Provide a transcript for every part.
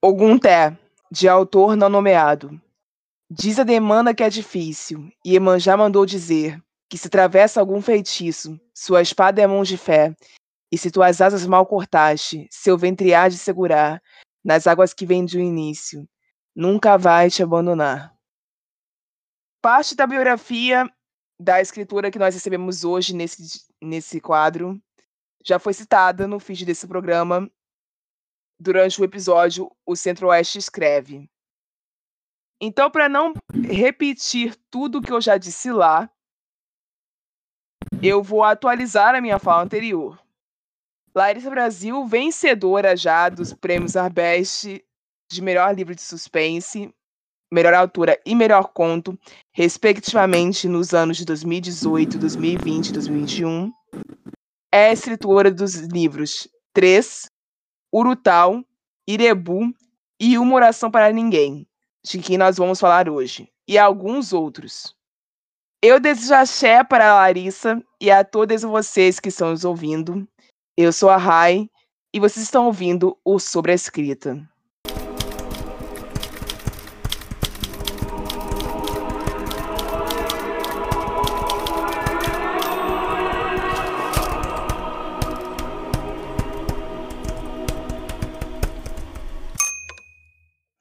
Ogunté, de autor não nomeado. Diz a demanda que é difícil, e Emanjá mandou dizer que se atravessa algum feitiço, sua espada é mão de fé, e se tuas asas mal cortaste, seu ventre há de segurar, nas águas que vêm do início, nunca vai te abandonar. Parte da biografia da escritora que nós recebemos hoje nesse, nesse quadro já foi citada no feed desse programa durante o episódio O Centro-Oeste Escreve. Então, para não repetir tudo que eu já disse lá, eu vou atualizar a minha fala anterior. Larissa Brasil, vencedora já dos prêmios Arbest de melhor livro de suspense, melhor autora e melhor conto, respectivamente nos anos de 2018, 2020 e 2021. É escritora dos livros 3, Urutau, Irebu e Uma Oração para Ninguém, de quem nós vamos falar hoje, e alguns outros. Eu desejo axé para a Larissa e a todos vocês que estão nos ouvindo. Eu sou a Rai e vocês estão ouvindo o Sobre a Escrita.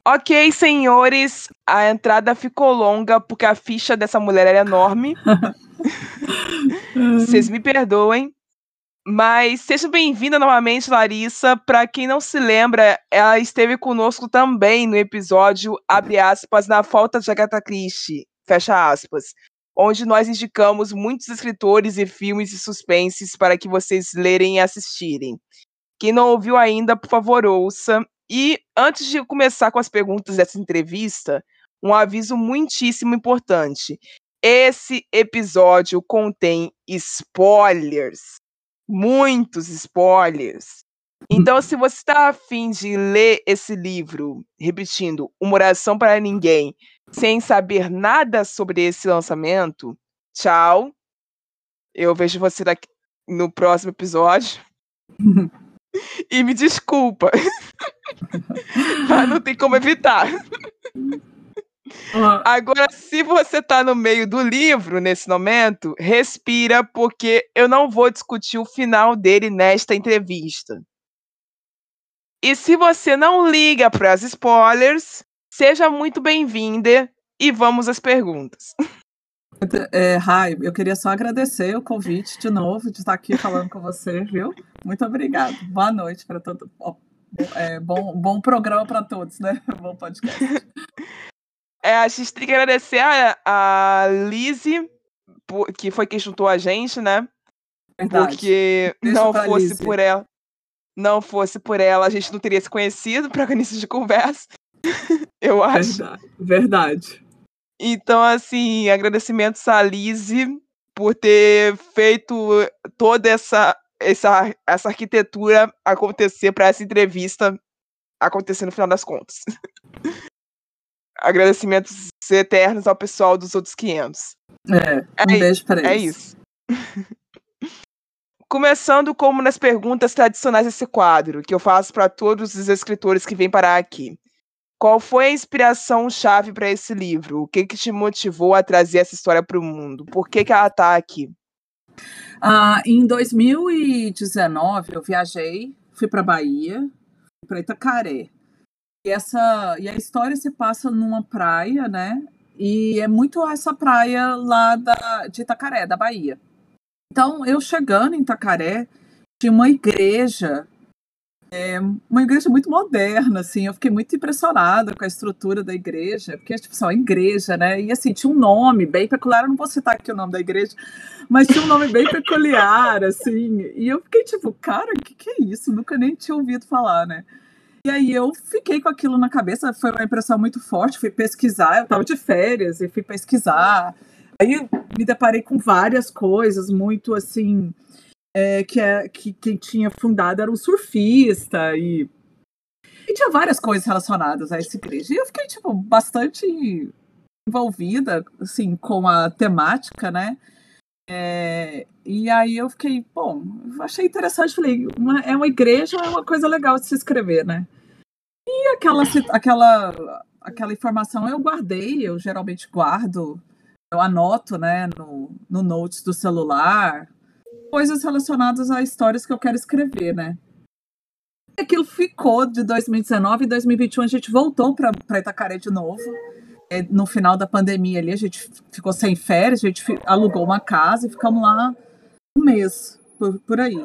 Ok, senhores, a entrada ficou longa porque a ficha dessa mulher era enorme. Vocês me perdoem. Mas seja bem-vinda novamente, Larissa. Para quem não se lembra, ela esteve conosco também no episódio, abre aspas, na falta de Agatha Christie, fecha aspas, onde nós indicamos muitos escritores e filmes de suspenses para que vocês lerem e assistirem. Quem não ouviu ainda, por favor, ouça. E antes de começar com as perguntas dessa entrevista, um aviso muitíssimo importante. Esse episódio contém spoilers, muitos spoilers. Então, se você está afim de ler esse livro, repetindo, Uma Oração para Ninguém, sem saber nada sobre esse lançamento, tchau. Eu vejo você daqui no próximo episódio. E me desculpa. Mas não tem como evitar. Agora, se você tá no meio do livro nesse momento, respira, porque eu não vou discutir o final dele nesta entrevista. E se você não liga para as spoilers, seja muito bem-vinda e vamos às perguntas. É, Rai, eu queria só agradecer o convite de novo, de estar aqui falando com você, viu? Muito obrigado. Boa noite para todo é, bom, bom programa para todos, né? Bom podcast. É, a gente tem que agradecer a, a Lizzie, que foi quem juntou a gente, né? Verdade. Porque Deixa não fosse Lizzie. por ela, não fosse por ela, a gente não teria se conhecido para início de conversa. Eu acho. Verdade. Verdade. Então, assim, agradecimentos à Lise por ter feito toda essa, essa, essa arquitetura acontecer para essa entrevista acontecer no final das contas. agradecimentos eternos ao pessoal dos outros 500. É, um é, beijo para é eles. É isso. Começando como nas perguntas tradicionais desse quadro, que eu faço para todos os escritores que vêm parar aqui. Qual foi a inspiração-chave para esse livro? O que, que te motivou a trazer essa história para o mundo? Por que, que ela está aqui? Ah, em 2019, eu viajei, fui para Bahia, para Itacaré. E, essa, e a história se passa numa praia, né? E é muito essa praia lá da, de Itacaré, da Bahia. Então, eu chegando em Itacaré, tinha uma igreja é uma igreja muito moderna, assim, eu fiquei muito impressionada com a estrutura da igreja, porque tipo só igreja, né? E assim, tinha um nome bem peculiar, eu não vou citar aqui o nome da igreja, mas tinha um nome bem peculiar, assim, e eu fiquei tipo, cara, o que, que é isso? Nunca nem tinha ouvido falar, né? E aí eu fiquei com aquilo na cabeça, foi uma impressão muito forte, fui pesquisar, eu estava de férias e fui pesquisar. Aí me deparei com várias coisas muito assim, é, que, é, que quem tinha fundado era um surfista e, e tinha várias coisas relacionadas a esse igreja. E eu fiquei, tipo, bastante envolvida, assim, com a temática, né? É, e aí eu fiquei, bom, achei interessante, falei, uma, é uma igreja, é uma coisa legal de se escrever, né? E aquela, aquela, aquela informação eu guardei, eu geralmente guardo, eu anoto, né, no, no notes do celular, coisas relacionadas a histórias que eu quero escrever, né. E aquilo ficou de 2019 e 2021 a gente voltou para Itacaré de novo. É, no final da pandemia ali, a gente ficou sem férias, a gente alugou uma casa e ficamos lá um mês, por, por aí.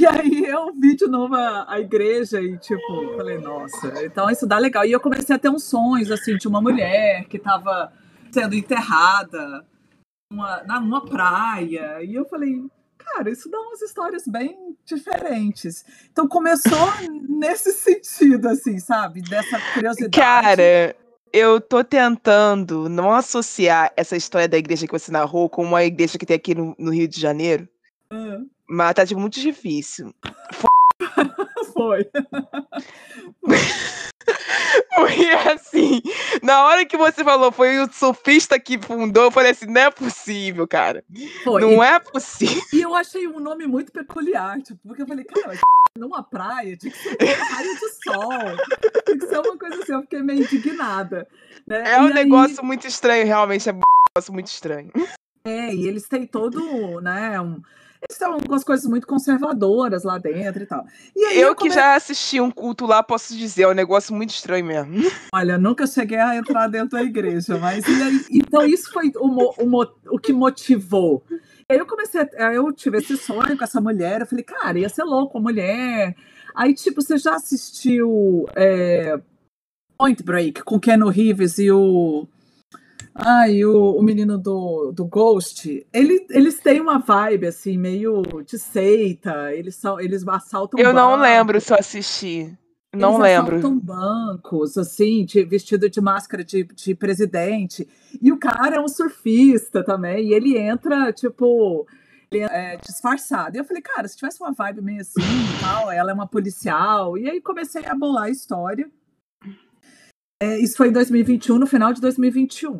E aí eu vi de novo a, a, igreja e, tipo, falei, nossa, então isso dá legal. E eu comecei a ter uns sonhos, assim, de uma mulher que estava sendo enterrada numa, numa praia. E eu falei, cara, isso dá umas histórias bem diferentes. Então começou nesse sentido, assim, sabe? Dessa curiosidade. Cara, eu tô tentando não associar essa história da igreja que você narrou com uma igreja que tem aqui no, no Rio de Janeiro. Uhum. Mas tá tipo, muito difícil. Foi. Porque assim, na hora que você falou, foi o surfista que fundou, eu falei assim, não é possível, cara. Foi. Não é possível. E eu achei um nome muito peculiar, tipo, porque eu falei, cara, numa praia, tinha que ser um raio de sol. Tinha que ser uma coisa assim, eu fiquei meio indignada. Né? É e um aí... negócio muito estranho, realmente, é um negócio muito estranho. É, e eles têm todo, né, um eles são algumas coisas muito conservadoras lá dentro e tal. E eu, eu, que come... já assisti um culto lá, posso dizer, é um negócio muito estranho mesmo. Olha, nunca cheguei a entrar dentro da igreja, mas aí, então isso foi o, o, o que motivou. E aí eu comecei, a, eu tive esse sonho com essa mulher, eu falei, cara, ia ser louco a mulher. Aí, tipo, você já assistiu é, Point Break com Ken Reeves e o ah, e o, o menino do, do Ghost, ele, eles têm uma vibe, assim, meio de seita. Eles, são, eles assaltam Eu bancos. não lembro se eu assisti. Não eles lembro. assaltam bancos, assim, de, vestido de máscara de, de presidente. E o cara é um surfista também. E ele entra, tipo, é disfarçado. E eu falei, cara, se tivesse uma vibe meio assim e tal, ela é uma policial. E aí comecei a bolar a história. É, isso foi em 2021, no final de 2021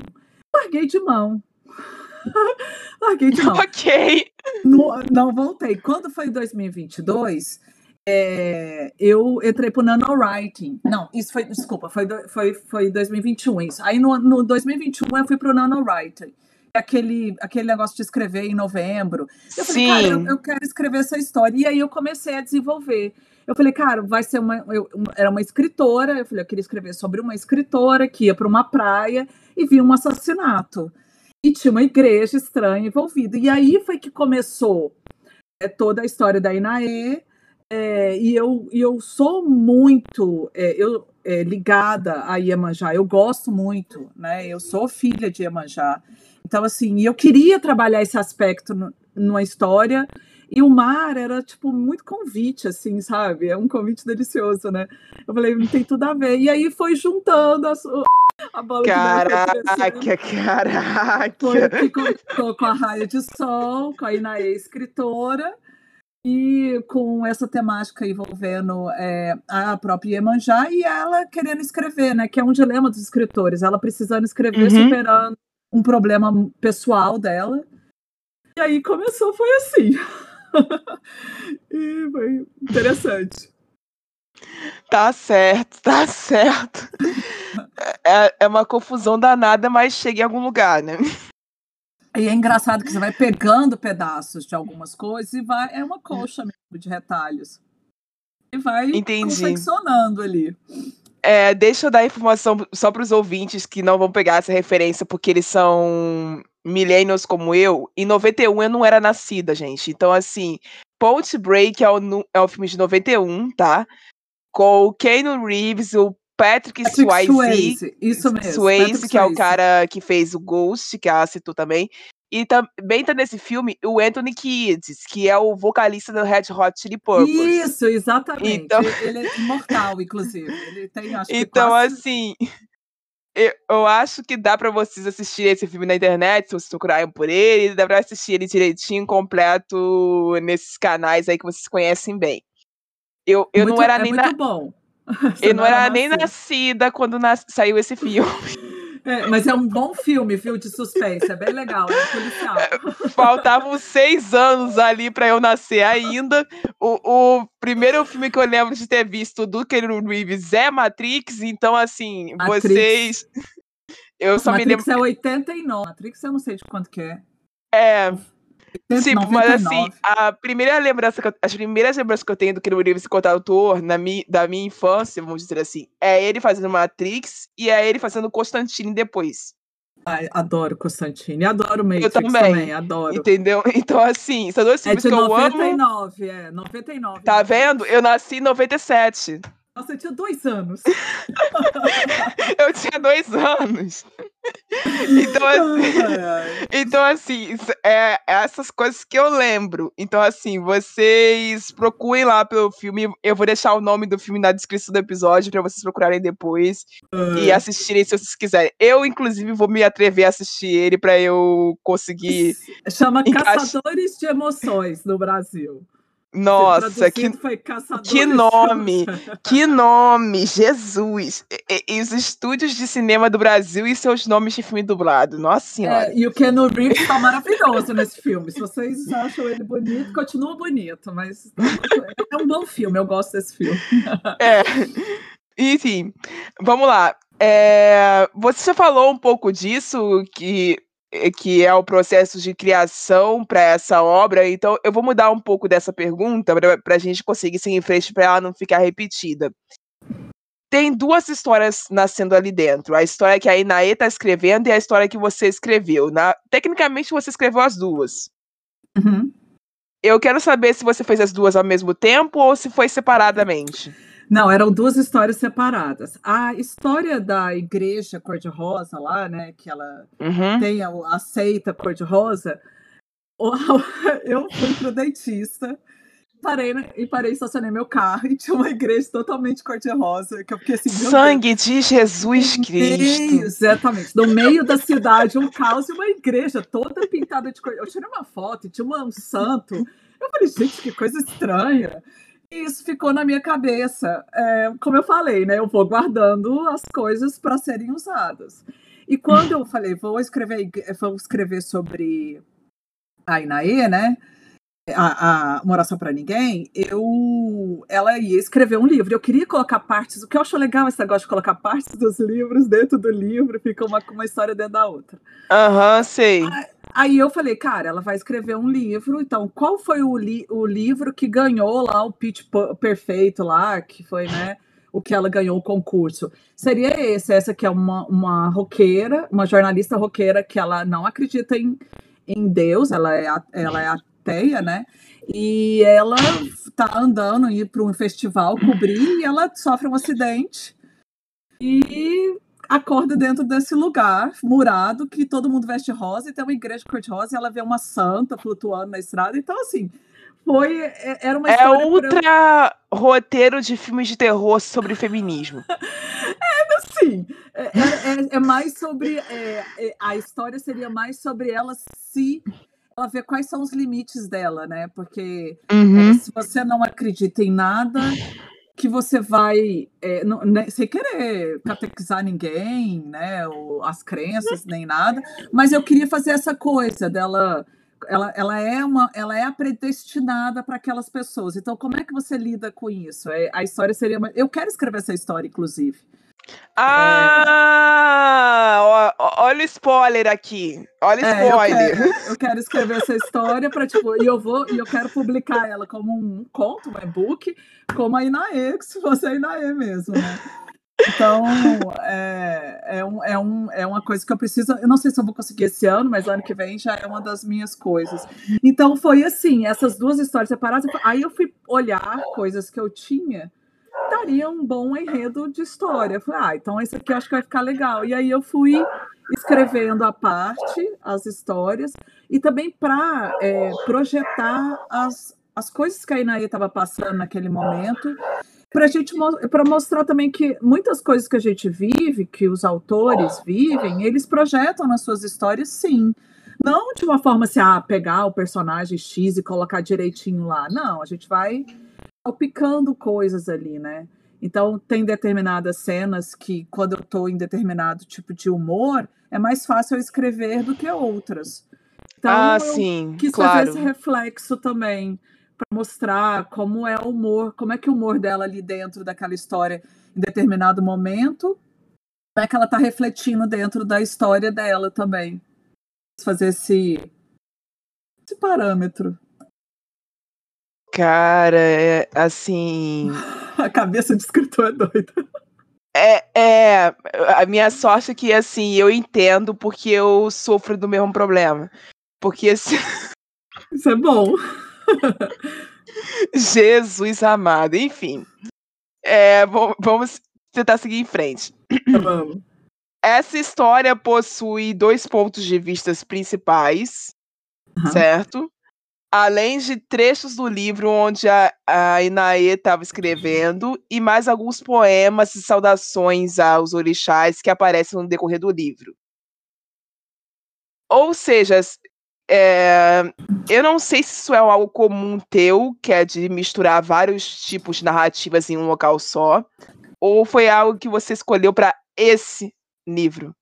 larguei de mão. larguei de mão. Ok. No, não voltei. Quando foi em 2022, é, eu entrei pro nanowriting. Não, isso foi, desculpa, foi, foi, foi 2021 isso. Aí no, no 2021 eu fui pro nanowriting. Aquele, aquele negócio de escrever em novembro. Eu falei, Sim. cara, eu, eu, quero escrever essa história. E aí eu comecei a desenvolver. Eu falei, cara, vai ser uma. Eu, era uma escritora. Eu falei, eu queria escrever sobre uma escritora que ia para uma praia e viu um assassinato. E tinha uma igreja estranha envolvida. E aí foi que começou é, toda a história da Inaê. É, e eu, eu sou muito é, eu, é, ligada a Iemanjá, eu gosto muito, né? Eu sou filha de Iemanjá. Então, assim, eu queria trabalhar esse aspecto no, numa história, e o mar era, tipo, muito convite, assim, sabe? É um convite delicioso, né? Eu falei, não tem tudo a ver. E aí foi juntando as, a bola caraca, que caraca! Foi que com a Raia de Sol, com a Inaê escritora, e com essa temática envolvendo é, a própria Iemanjá e ela querendo escrever, né? Que é um dilema dos escritores, ela precisando escrever, uhum. superando um problema pessoal dela. E aí começou, foi assim. e foi interessante. Tá certo, tá certo. É, é uma confusão danada, mas chega em algum lugar, né? E é engraçado que você vai pegando pedaços de algumas coisas e vai. É uma colcha mesmo de retalhos. E vai Entendi. confeccionando ali. É, deixa eu dar informação só para os ouvintes que não vão pegar essa referência, porque eles são millennials como eu. Em 91 eu não era nascida, gente. Então, assim, Point Break é o, é o filme de 91, tá? Com o Keanu Reeves, o Patrick, Patrick Swayze, Swayze, isso mesmo, Swayze, Patrick que é o cara que fez o Ghost, que a citou também. E também tá nesse filme o Anthony Kiedis, que é o vocalista do Red Hot Chili Peppers. Isso, exatamente. Então... Ele é imortal, inclusive. Ele tem, acho então, quase... assim, eu, eu, acho que dá para vocês assistirem esse filme na internet, se vocês procurarem por ele, dá pra assistir ele direitinho, completo, nesses canais aí que vocês conhecem bem. Eu, eu muito, não era é nem na... bom. eu não, era, nem nascida quando nas... saiu esse filme. É, mas é um bom filme, viu, de suspense, é bem legal, é policial. Faltavam seis anos ali para eu nascer ainda. O, o, primeiro filme que eu lembro de ter visto do Keanu Reeves é Matrix, então assim, Matrix. vocês... Eu só Matrix me lembro... é 89, Matrix eu não sei de quanto que é. É, Sim, mas assim, a primeira lembrança eu, as primeiras lembranças que eu tenho do Keanu Reeves enquanto autor na mi, da minha infância, vamos dizer assim, é ele fazendo Matrix e é ele fazendo Constantine depois. Ai, adoro Constantine, adoro Matrix eu também, também, adoro. Entendeu? Então, assim, são dois filmes é que 99, eu amo. É, 99. Tá vendo? Eu nasci em 97. Nossa, eu tinha dois anos. eu tinha dois anos. Então, assim, ai, ai. então, assim é, é, essas coisas que eu lembro. Então, assim, vocês procurem lá pelo filme. Eu vou deixar o nome do filme na descrição do episódio para vocês procurarem depois e assistirem se vocês quiserem. Eu, inclusive, vou me atrever a assistir ele para eu conseguir. Chama Caçadores de Emoções no Brasil. Nossa, que, que nome! que nome! Jesus! E, e, os estúdios de cinema do Brasil e seus nomes de filme dublado. Nossa é, Senhora! É, e o Ken Reeves tá maravilhoso nesse filme. Se vocês acham ele bonito, continua bonito, mas é um bom filme, eu gosto desse filme. é. Enfim, vamos lá. É, você já falou um pouco disso, que que é o processo de criação para essa obra. Então, eu vou mudar um pouco dessa pergunta para a gente conseguir seguir em frente para ela não ficar repetida. Tem duas histórias nascendo ali dentro. A história que a Inaê está escrevendo e a história que você escreveu. Na... Tecnicamente, você escreveu as duas. Uhum. Eu quero saber se você fez as duas ao mesmo tempo ou se foi separadamente. Não, eram duas histórias separadas. A história da igreja cor-de-rosa lá, né, que ela uhum. tem a, a seita cor-de-rosa, eu fui pro dentista, parei e parei, estacionei meu carro e tinha uma igreja totalmente cor-de-rosa, que eu fiquei assim, Sangue Deus. de Jesus Cristo. exatamente. No meio da cidade, um caos e uma igreja toda pintada de cor. Eu tirei uma foto e tinha um santo. Eu falei, gente, que coisa estranha. Isso ficou na minha cabeça. É, como eu falei, né? Eu vou guardando as coisas para serem usadas. E quando eu falei, vou escrever, vou escrever sobre a Inaê, né? A, a Moração para Ninguém, eu, ela ia escrever um livro. Eu queria colocar partes. O que eu acho legal esse negócio de colocar partes dos livros dentro do livro, fica uma, uma história dentro da outra. Aham, uhum, sei. Aí, Aí eu falei, cara, ela vai escrever um livro, então qual foi o, li o livro que ganhou lá o pitch perfeito lá, que foi, né, o que ela ganhou o concurso? Seria esse, essa que é uma, uma roqueira, uma jornalista roqueira que ela não acredita em, em Deus, ela é, ela é ateia, né, e ela tá andando, ir para um festival, cobrir, e ela sofre um acidente, e acorda dentro desse lugar murado que todo mundo veste rosa e tem uma igreja cor-de-rosa e ela vê uma santa flutuando na estrada. Então, assim, foi. É, era uma É ultra roteiro de filmes de terror sobre feminismo. é, assim. É, é, é mais sobre. É, é, a história seria mais sobre ela se. Ela ver quais são os limites dela, né? Porque uhum. se você não acredita em nada, que você vai, é, não, né, sem querer catequizar ninguém, né, ou as crenças, nem nada, mas eu queria fazer essa coisa dela, ela, ela, é, uma, ela é a predestinada para aquelas pessoas, então como é que você lida com isso? É, a história seria, eu quero escrever essa história, inclusive, ah, é... olha o spoiler aqui. Olha o é, spoiler. Eu quero, eu quero, escrever essa história para tipo, e eu vou e eu quero publicar ela como um conto, um e-book, como a Inaê, que se fosse a Inaê mesmo, né? Então, é, é, um, é, um, é uma coisa que eu preciso. Eu não sei se eu vou conseguir esse ano, mas ano que vem já é uma das minhas coisas. Então, foi assim: essas duas histórias separadas. Aí eu fui olhar coisas que eu tinha daria um bom enredo de história. Falei, ah, então esse aqui acho que vai ficar legal. E aí eu fui escrevendo a parte, as histórias, e também para é, projetar as, as coisas que a Inaê estava passando naquele momento, para gente para mostrar também que muitas coisas que a gente vive, que os autores vivem, eles projetam nas suas histórias, sim. Não de uma forma assim, ah, pegar o personagem X e colocar direitinho lá. Não, a gente vai salpicando coisas ali, né? Então, tem determinadas cenas que, quando eu estou em determinado tipo de humor, é mais fácil eu escrever do que outras. Então, ah, eu sim, quis claro. fazer esse reflexo também, para mostrar como é o humor, como é que o humor dela ali dentro daquela história, em determinado momento, como é que ela está refletindo dentro da história dela também. Fazer esse, esse parâmetro. Cara, é, assim. A cabeça de escritor é doida. É, é, a minha sorte é que, assim, eu entendo porque eu sofro do mesmo problema. Porque, assim, Isso é bom. Jesus amado, enfim. É, vamos tentar seguir em frente. Vamos. Essa história possui dois pontos de vista principais, Aham. certo? Além de trechos do livro onde a, a Inaê estava escrevendo, e mais alguns poemas e saudações aos orixás que aparecem no decorrer do livro. Ou seja, é, eu não sei se isso é algo comum teu, que é de misturar vários tipos de narrativas em um local só, ou foi algo que você escolheu para esse livro.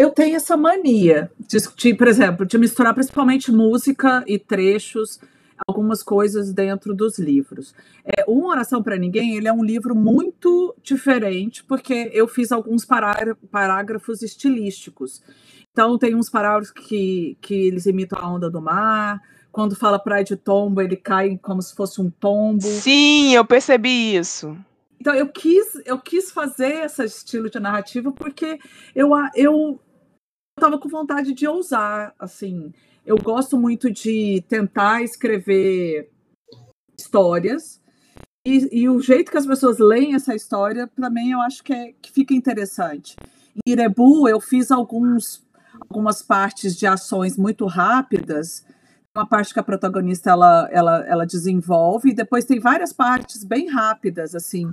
Eu tenho essa mania de, de, por exemplo, de misturar principalmente música e trechos, algumas coisas dentro dos livros. É, Uma Oração para Ninguém, ele é um livro muito diferente, porque eu fiz alguns pará- parágrafos estilísticos. Então, tem uns parágrafos que, que eles imitam a onda do mar, quando fala praia de tombo, ele cai como se fosse um tombo. Sim, eu percebi isso. Então eu quis, eu quis fazer esse estilo de narrativa porque eu eu estava com vontade de ousar, assim. Eu gosto muito de tentar escrever histórias e, e o jeito que as pessoas leem essa história, para mim, eu acho que, é, que fica interessante. Em Irebu, eu fiz alguns, algumas partes de ações muito rápidas, uma parte que a protagonista ela, ela, ela desenvolve, e depois tem várias partes bem rápidas, assim.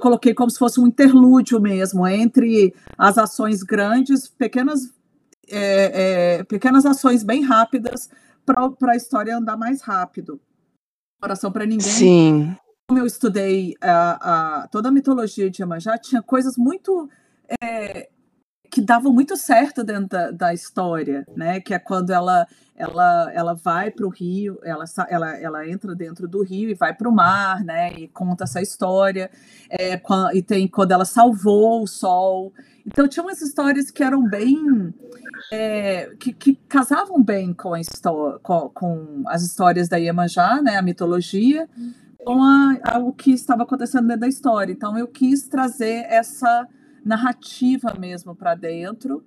Coloquei como se fosse um interlúdio mesmo, entre as ações grandes, pequenas, é, é, pequenas ações bem rápidas para a história andar mais rápido. Oração para ninguém Sim. como eu estudei a, a- toda a mitologia de Iemanjá, tinha coisas muito é, que davam muito certo dentro da, da história, né? Que é quando ela ela, ela vai para o rio, ela, ela, ela entra dentro do rio e vai para o mar, né? E conta essa história. É, e tem quando ela salvou o sol. Então tinha umas histórias que eram bem é, que, que casavam bem com, a com, com as histórias da Iemanjá, né? A mitologia com a, a- o que estava acontecendo dentro da história. Então eu quis trazer essa narrativa mesmo para dentro.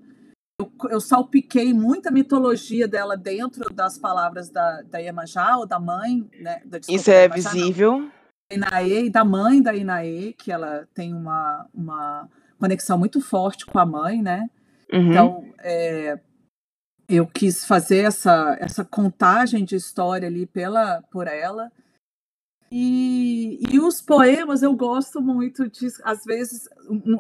Eu, eu salpiquei muita mitologia dela dentro das palavras da, da Iemanjá ou da mãe, né? Da, desculpa, Isso é Iemanjá, visível. Inaê e da mãe da Inaê, que ela tem uma, uma conexão muito forte com a mãe, né? Uhum. Então, é, eu quis fazer essa, essa contagem de história ali pela, por ela. E, e os poemas eu gosto muito de, às vezes,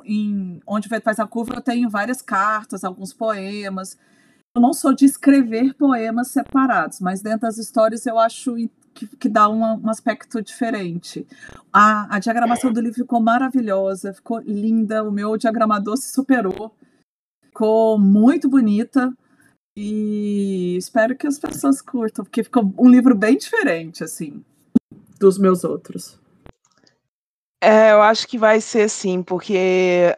em Onde Vai Faz a Curva, eu tenho várias cartas, alguns poemas. Eu não sou de escrever poemas separados, mas dentro das histórias eu acho que, que dá uma- um aspecto diferente. A, a diagramação do livro ficou maravilhosa, ficou linda, o meu diagramador se superou, ficou muito bonita. E espero que as pessoas curtam, porque ficou um livro bem diferente, assim, dos meus outros. É, eu acho que vai ser assim, porque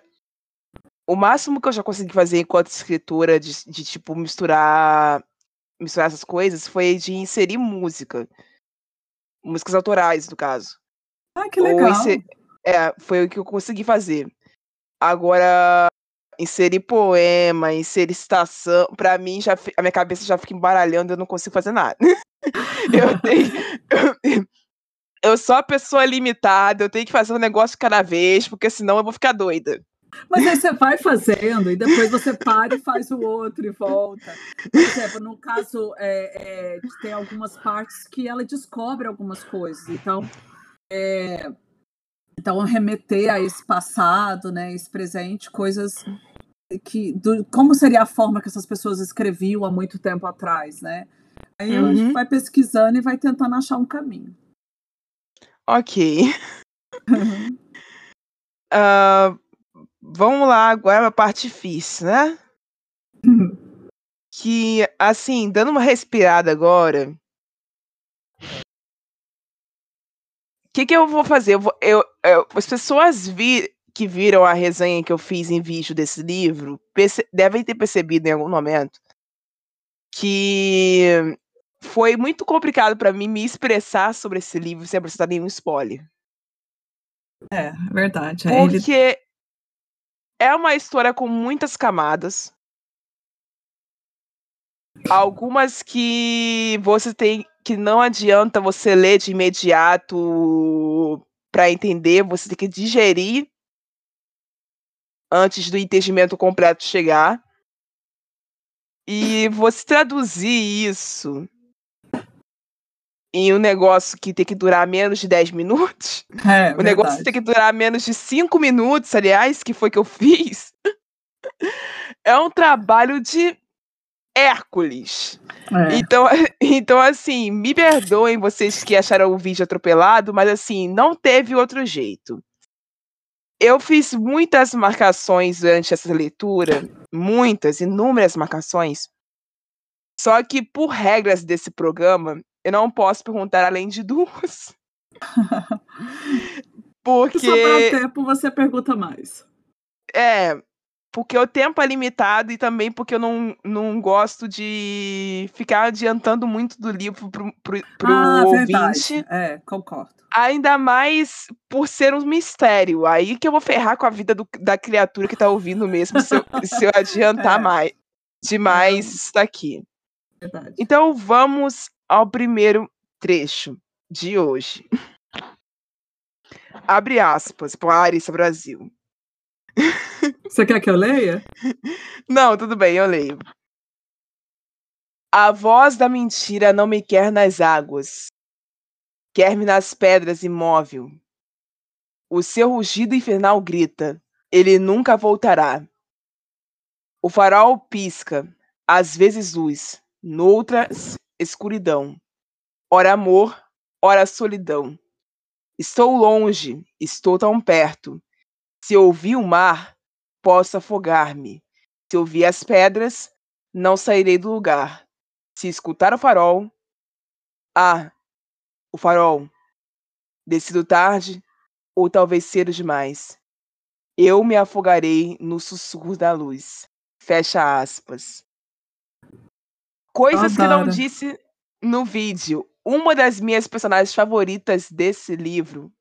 o máximo que eu já consegui fazer enquanto escritora de, de, tipo misturar misturar essas coisas foi de inserir música. Músicas autorais, no caso. Ah, que legal. inse- É, foi o que eu consegui fazer. Agora, inserir poema, inserir citação, pra mim, já, a minha cabeça já fica embaralhando, eu não consigo fazer nada. eu tenho. Eu, eu sou a pessoa limitada, eu tenho que fazer um negócio cada vez, porque senão eu vou ficar doida. Mas aí você vai fazendo e depois você para e faz o outro e volta. Por exemplo, no caso, é, é, tem algumas partes que ela descobre algumas coisas. Então, é, então remeter a esse passado, né, esse presente, coisas que do, como seria a forma que essas pessoas escreviam há muito tempo atrás, né? Aí a Uhum. gente vai pesquisando e vai tentando achar um caminho. Ok. Uh, vamos lá agora a parte difícil, né? que, assim, dando uma respirada agora. O que, que eu vou fazer? Eu, vou, eu, eu as pessoas vi, que viram a resenha que eu fiz em vídeo desse livro devem ter percebido em algum momento que foi muito complicado para mim me expressar sobre esse livro sem apresentar nenhum spoiler. É, verdade. Porque Ele... é uma história com muitas camadas. Algumas que você tem que não adianta você ler de imediato para entender, você tem que digerir antes do entendimento completo chegar. E você traduzir isso em um negócio que tem que durar menos de 10 minutos. É, o negócio tem que durar menos de 5 minutos, aliás, que foi que eu fiz. É um trabalho de Hércules. É. Então, então, assim, me perdoem vocês que acharam o vídeo atropelado, mas assim, não teve outro jeito. Eu fiz muitas marcações durante essa leitura, muitas, inúmeras marcações. Só que, por regras desse programa, eu não posso perguntar além de duas. Porque. Só para tempo você pergunta mais. É, porque o tempo é limitado e também porque eu não, não gosto de ficar adiantando muito do livro pro, pro, pro ah, ouvinte. Verdade. É, concordo. Ainda mais por ser um mistério. Aí que eu vou ferrar com a vida do, da criatura que tá ouvindo mesmo se eu, se eu adiantar é. mais demais é. isso daqui. Verdade. Então vamos ao primeiro trecho de hoje. Abre aspas para Larissa Brasil. Você quer que eu leia? Não, tudo bem, eu leio. A voz da mentira não me quer nas águas, quer-me nas pedras imóvel. O seu rugido infernal grita, ele nunca voltará. O farol pisca, às vezes luz, noutras escuridão. Ora amor, ora solidão. Estou longe, estou tão perto. Se ouvir o mar, posso afogar-me. Se ouvir as pedras, não sairei do lugar. Se escutar o farol, ah, o farol. Descido tarde, ou talvez cedo demais. Eu me afogarei no sussurro da luz. Fecha aspas. Coisas que não disse no vídeo. Uma das minhas personagens favoritas desse livro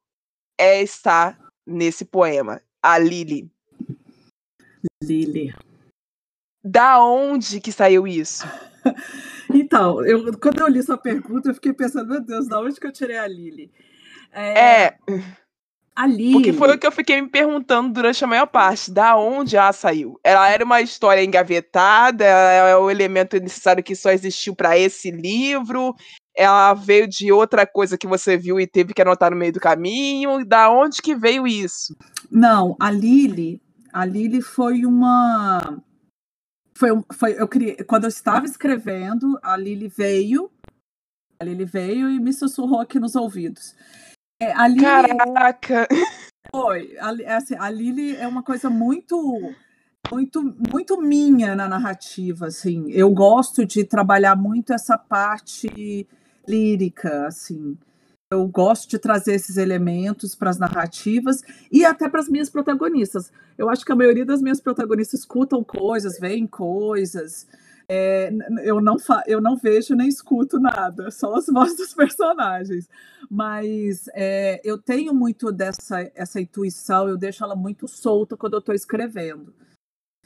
é estar nesse poema a Lily. Lily. Da onde que saiu isso? então, eu, quando eu li sua pergunta, eu fiquei pensando, meu Deus, da onde que eu tirei a Lily? É. é a Lily. Porque foi o que eu fiquei me perguntando durante a maior parte, da onde ela saiu. Ela era uma história engavetada, é o elemento necessário que só existiu para esse livro ela veio de outra coisa que você viu e teve que anotar no meio do caminho? Da onde que veio isso? Não, a Lili, a Lili foi uma foi, foi eu criei, quando eu estava escrevendo, a Lili veio, a Lili veio e me sussurrou aqui nos ouvidos. É, a Lili, Caraca. Foi, a, é assim, a Lili é uma coisa muito muito muito minha na narrativa, assim. Eu gosto de trabalhar muito essa parte lírica, assim. Eu gosto de trazer esses elementos para as narrativas e até para as minhas protagonistas. Eu acho que a maioria das minhas protagonistas escutam coisas, veem coisas. É, eu, não eu não vejo nem escuto nada, só as vozes dos personagens. Mas é, eu tenho muito dessa essa intuição, eu deixo ela muito solta quando eu estou escrevendo.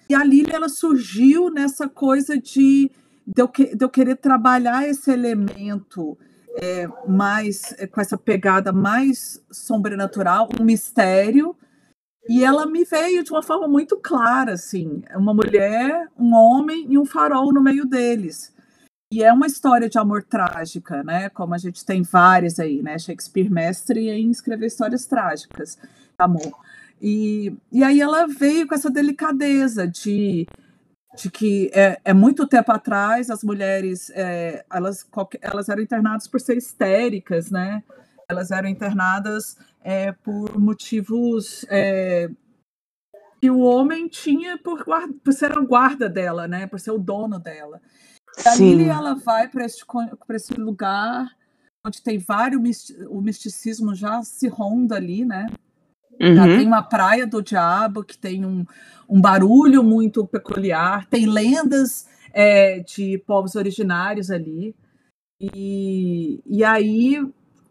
E a Lília ela surgiu nessa coisa de de eu, que, de eu querer trabalhar esse elemento é, mais é, com essa pegada mais sobrenatural, um mistério. E ela me veio de uma forma muito clara, assim, uma mulher, um homem e um farol no meio deles. E é uma história de amor trágica, né? Como a gente tem várias aí, né? Shakespeare mestre em escrever histórias trágicas, amor. E, e aí ela veio com essa delicadeza de de que é, é, muito tempo atrás as mulheres é, elas, elas eram internadas por ser histéricas, né? Elas eram internadas é, por motivos é, que o homem tinha por, guarda, por ser a guarda dela, né? Por ser o dono dela. E a Lily, ela vai para esse, esse lugar onde tem vários o misticismo já se ronda ali, né? Uhum. Já tem uma praia do diabo que tem um, um barulho muito peculiar, tem lendas é, de povos originários ali. E, e aí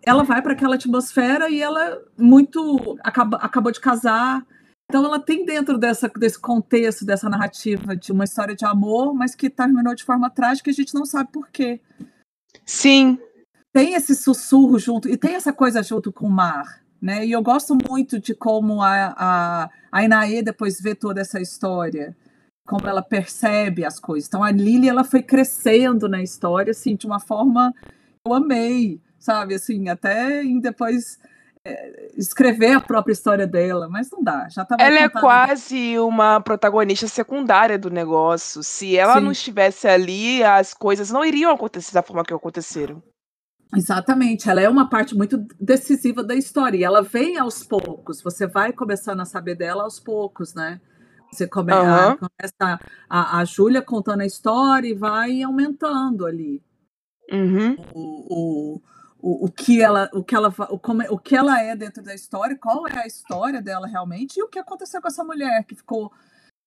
ela vai para aquela atmosfera e ela muito acaba, acabou de casar. Então ela tem dentro dessa, desse contexto, dessa narrativa de uma história de amor, mas que terminou de forma trágica e a gente não sabe por quê. Sim. Tem esse sussurro junto, e tem essa coisa junto com o mar. Né? E eu gosto muito de como a, a, a Inaê depois vê toda essa história, como ela percebe as coisas. Então a Lily ela foi crescendo na história assim de uma forma que eu amei, sabe? Assim, até em depois é, escrever a própria história dela, mas não dá. Já tava ela é quase uma protagonista secundária do negócio. Se ela Sim. não estivesse ali, as coisas não iriam acontecer da forma que aconteceram. Exatamente, ela é uma parte muito decisiva da história e ela vem aos poucos. Você vai começando a saber dela aos poucos, né? Você come uhum. a, começa a, a Júlia contando a história e vai aumentando ali uhum. o, o, o, que ela, o que ela, o, como, o que ela é dentro da história, qual é a história dela realmente e o que aconteceu com essa mulher que ficou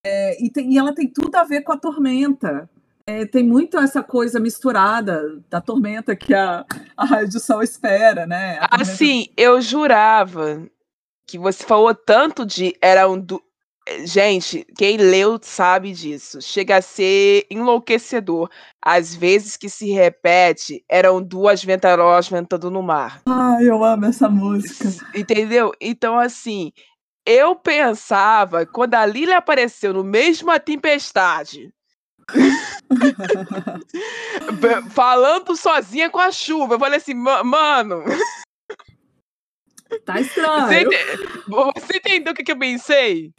é, e, tem, e ela tem tudo a ver com a tormenta, é, tem muito essa coisa misturada da tormenta que a, a edição espera, né? Assim, eu jurava que você falou tanto de era um. Gente, quem leu sabe disso. Chega a ser enlouquecedor. Às vezes que se repete, eram duas ventarolas ventando no mar. Ai, eu amo essa música. Entendeu? Então, assim, eu pensava, quando a Lily apareceu no mesmo A Tempestade, Falando sozinha com a chuva. Eu falei assim, mano. Tá estranho. Você, você entendeu o que, que eu pensei?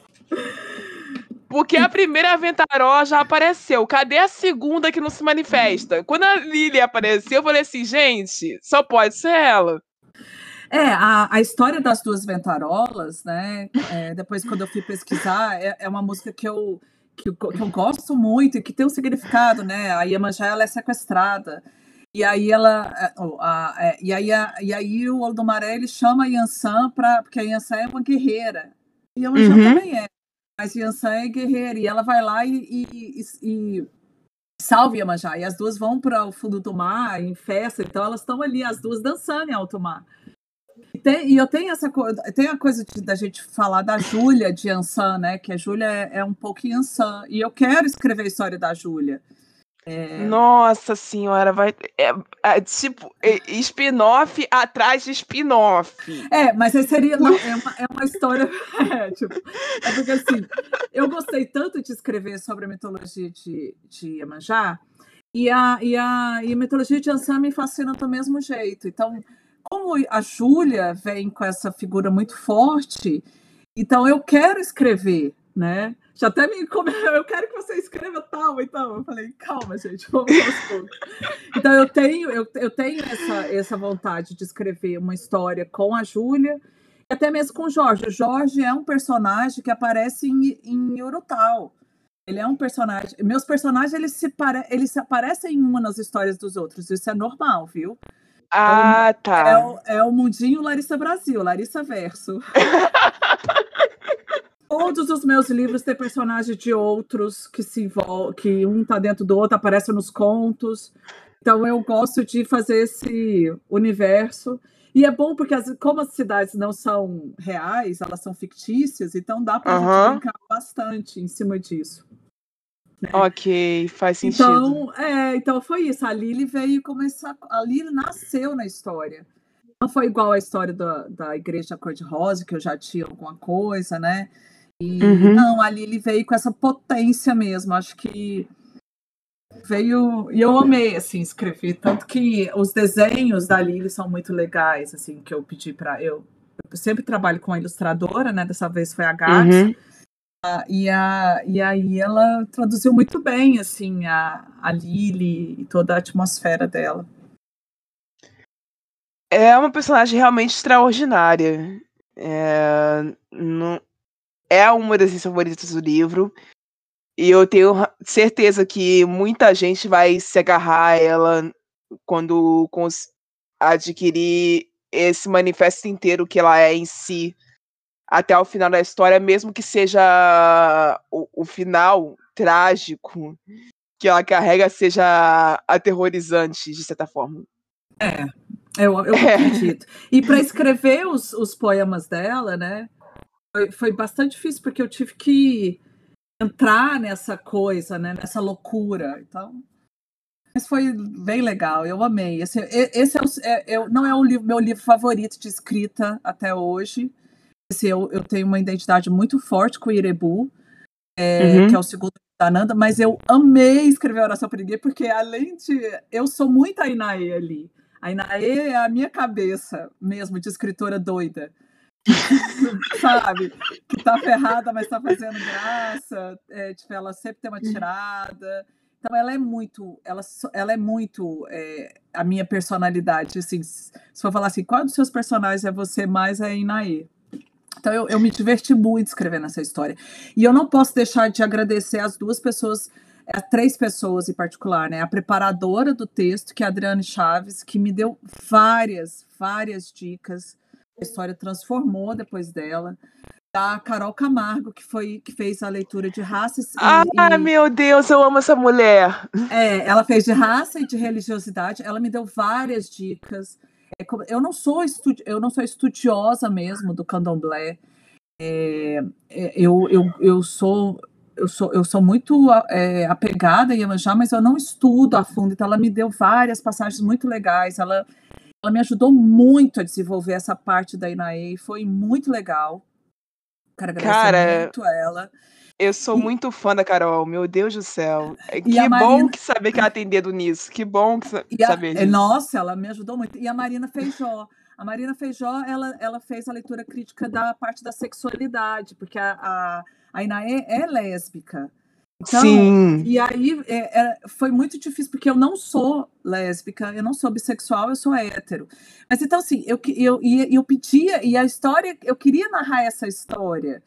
Porque a primeira Ventaró já apareceu. Cadê a segunda que não se manifesta? Quando a Lily apareceu, eu falei assim, gente, só pode ser ela. É, a, a história das duas Ventarolas, né? É, depois, quando eu fui pesquisar, é, é uma música que eu que eu, que eu gosto muito e que tem um significado, né? A Iemanjá ela é sequestrada. E aí ela, é, a, a, é, e aí a, e aí o Oldomaré ele chama a Yansan para porque a Yansan é uma guerreira. E a Iemanjá uhum. também é. Mas Yansan é guerreira e ela vai lá e, e, e, e salva Iemanjá. E as duas vão para o fundo do mar em festa, então elas estão ali as duas dançando em alto mar. E, tem, e eu tenho essa coisa, tem a coisa de, da gente falar da Júlia de Ansan, né? Que a Júlia é, é, um pouco Ansan. E eu quero escrever a história da Júlia. É... Nossa senhora, vai. É, é, tipo, é, spin-off atrás de spin-off. É, mas seria. Não, é, uma, é uma história. É, tipo, é porque assim, eu gostei tanto de escrever sobre a mitologia de, de Iemanjá, e a, e, a, e a mitologia de Ansan me fascina do mesmo jeito. Então, como a Júlia vem com essa figura muito forte, então eu quero escrever, né? Já até me eu quero que você escreva tal, então eu falei, calma, gente, vamos aos poucos. Então eu tenho, eu, eu tenho essa, essa vontade de escrever uma história com a Júlia, e até mesmo com o Jorge. O Jorge é um personagem que aparece em, em Urutau. Ele é um personagem. Meus personagens eles se, pare, eles se aparecem em uma nas histórias dos outros. Isso é normal, viu? Ah, é o, tá. É o, é o mundinho Larissa Brasil, Larissa Verso. Todos os meus livros têm personagens de outros que se envolvem, que um tá dentro do outro, aparece nos contos. Então eu gosto de fazer esse universo. E é bom porque, as, como as cidades não são reais, elas são fictícias, então dá para uhum. brincar bastante em cima disso. Né? Ok, faz então, sentido. Então, é, então foi isso. A Lily veio começar. A Lily nasceu na história. Não foi igual a história da, da Igreja Cor-de-Rosa, que eu já tinha alguma coisa, né? E uhum. não, a Lily veio com essa potência mesmo. Acho que veio. E eu amei, assim, escrever. Tanto que os desenhos da Lily são muito legais, assim, que eu pedi para. Eu, eu sempre trabalho com a ilustradora, né? Dessa vez foi a Gats. Uhum. Ah, e, a, e aí ela traduziu muito bem assim a, a Lily e toda a atmosfera dela. É uma personagem realmente extraordinária. É, não, é uma das minhas favoritas do livro. E eu tenho certeza que muita gente vai se agarrar a ela quando adquirir esse manifesto inteiro que ela é em si até o final da história, mesmo que seja o, o final trágico que ela carrega seja aterrorizante, de certa forma. É, eu, eu é. acredito. E para escrever os, os poemas dela, né, foi, foi bastante difícil, porque eu tive que entrar nessa coisa, né, nessa loucura. Então, mas foi bem legal, eu amei. Esse, esse é, o, é, é, não é o livro, meu livro favorito de escrita até hoje. Esse eu, eu tenho uma identidade muito forte com o Irebu, é, uhum. que é o segundo da Nanda, mas eu amei escrever Oração para Ninguém, porque além de. Eu sou muito a Inaê ali. A Inaê é a minha cabeça mesmo, de escritora doida. sabe? Que tá ferrada, mas tá fazendo graça. É, tipo, ela sempre tem uma tirada. Então ela é muito, ela, ela é muito é, a minha personalidade. Assim, se for falar assim, qual dos seus personagens é você mais é Inaê? Então eu, eu me diverti muito escrevendo essa história. E eu não posso deixar de agradecer as duas pessoas, as três pessoas em particular, né? A preparadora do texto, que é a Adriane Chaves, que me deu várias, várias dicas. A história transformou depois dela da Carol Camargo, que foi que fez a leitura de raças. Ah, e, meu Deus, eu amo essa mulher. É, ela fez de raça e de religiosidade. Ela me deu várias dicas. É, eu não sou estudi eu não sou estudiosa mesmo do candomblé. É, é, eu, eu, eu sou eu sou, eu sou muito é, apegada a Iemanjá, mas eu não estudo a fundo. Então, ela me deu várias passagens muito legais. Ela, ela me ajudou muito a desenvolver essa parte da Inaê. Foi muito legal. Quero agradecer Cara, muito a ela. Eu sou e... muito fã da Carol, meu Deus do céu. É, que Marina... bom que saber que ela tem dedo nisso. Que bom que a... saber disso. Nossa, ela me ajudou muito. E a Marina Feijó. A Marina Feijó, ela, ela fez a leitura crítica da parte da sexualidade, porque a, a, a Inaê é lésbica. Então, Sim. E aí é, é, foi muito difícil, porque eu não sou lésbica, eu não sou bissexual, eu sou hétero. Mas então, assim, eu, eu, eu, eu pedia, e a história, eu queria narrar essa história.